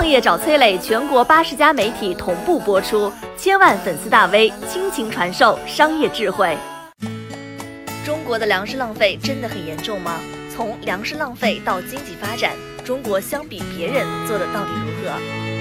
创业找崔磊，全国八十家媒体同步播出，千万粉丝大 V 倾情传授商业智慧。中国的粮食浪费真的很严重吗？从粮食浪费到经济发展，中国相比别人做的到底如何？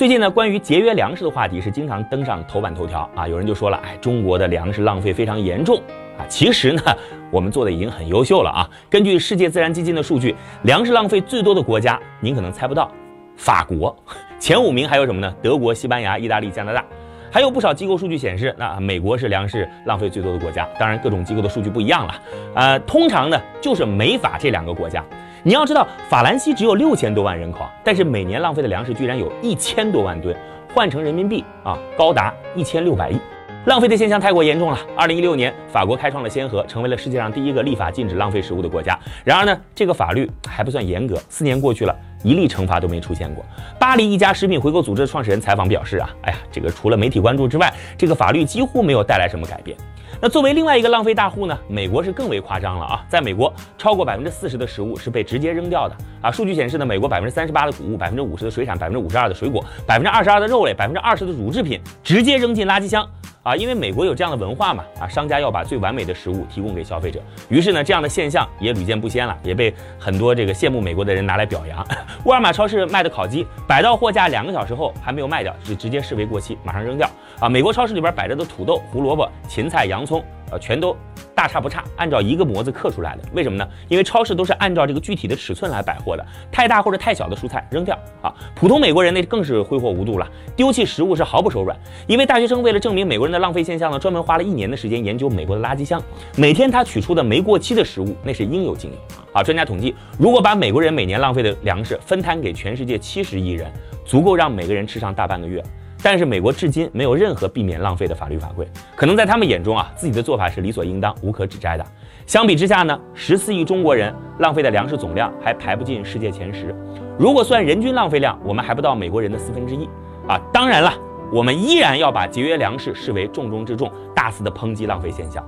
最近呢，关于节约粮食的话题是经常登上头版头条啊。有人就说了，哎，中国的粮食浪费非常严重啊。其实呢，我们做的已经很优秀了啊。根据世界自然基金的数据，粮食浪费最多的国家，您可能猜不到，法国 前五名还有什么呢？德国、西班牙、意大利、加拿大。还有不少机构数据显示，那美国是粮食浪费最多的国家。当然，各种机构的数据不一样了。呃，通常呢就是美法这两个国家。你要知道，法兰西只有六千多万人口，但是每年浪费的粮食居然有一千多万吨，换成人民币啊，高达一千六百亿。浪费的现象太过严重了。二零一六年，法国开创了先河，成为了世界上第一个立法禁止浪费食物的国家。然而呢，这个法律还不算严格，四年过去了。一例惩罚都没出现过。巴黎一家食品回购组织的创始人采访表示啊，哎呀，这个除了媒体关注之外，这个法律几乎没有带来什么改变。那作为另外一个浪费大户呢，美国是更为夸张了啊，在美国，超过百分之四十的食物是被直接扔掉的啊。数据显示呢，美国百分之三十八的谷物，百分之五十的水产，百分之五十二的水果，百分之二十二的肉类，百分之二十的乳制品，直接扔进垃圾箱。啊，因为美国有这样的文化嘛，啊，商家要把最完美的食物提供给消费者，于是呢，这样的现象也屡见不鲜了，也被很多这个羡慕美国的人拿来表扬。沃尔玛超市卖的烤鸡摆到货架两个小时后还没有卖掉，就直接视为过期，马上扔掉。啊，美国超市里边摆着的土豆、胡萝卜、芹菜、洋葱。呃，全都大差不差，按照一个模子刻出来的。为什么呢？因为超市都是按照这个具体的尺寸来摆货的，太大或者太小的蔬菜扔掉啊。普通美国人那更是挥霍无度了，丢弃食物是毫不手软。一位大学生为了证明美国人的浪费现象呢，专门花了一年的时间研究美国的垃圾箱。每天他取出的没过期的食物，那是应有尽有啊。专家统计，如果把美国人每年浪费的粮食分摊给全世界七十亿人，足够让每个人吃上大半个月。但是美国至今没有任何避免浪费的法律法规，可能在他们眼中啊，自己的做法是理所应当、无可指摘的。相比之下呢，十四亿中国人浪费的粮食总量还排不进世界前十。如果算人均浪费量，我们还不到美国人的四分之一啊！当然了，我们依然要把节约粮食视为重中之重，大肆的抨击浪费现象。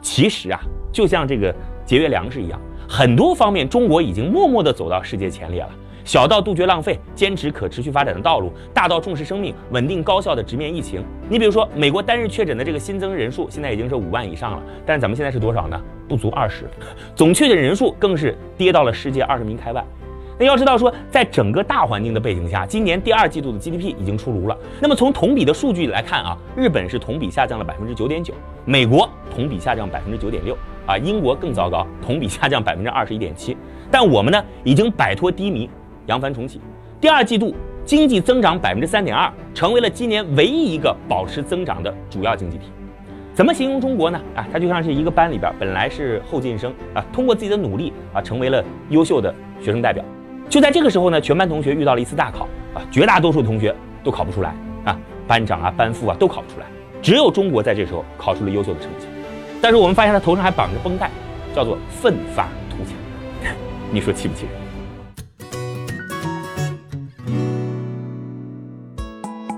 其实啊，就像这个节约粮食一样，很多方面中国已经默默地走到世界前列了。小到杜绝浪费，坚持可持续发展的道路；大到重视生命，稳定高效的直面疫情。你比如说，美国单日确诊的这个新增人数现在已经是五万以上了，但是咱们现在是多少呢？不足二十，总确诊人数更是跌到了世界二十名开外。那要知道说，在整个大环境的背景下，今年第二季度的 GDP 已经出炉了。那么从同比的数据来看啊，日本是同比下降了百分之九点九，美国同比下降百分之九点六，啊，英国更糟糕，同比下降百分之二十一点七。但我们呢，已经摆脱低迷。扬帆重启，第二季度经济增长百分之三点二，成为了今年唯一一个保持增长的主要经济体。怎么形容中国呢？啊，它就像是一个班里边本来是后进生啊，通过自己的努力啊，成为了优秀的学生代表。就在这个时候呢，全班同学遇到了一次大考啊，绝大多数同学都考不出来啊，班长啊、班副啊都考不出来，只有中国在这时候考出了优秀的成绩。但是我们发现他头上还绑着绷带，叫做奋发图强。你说气不气人？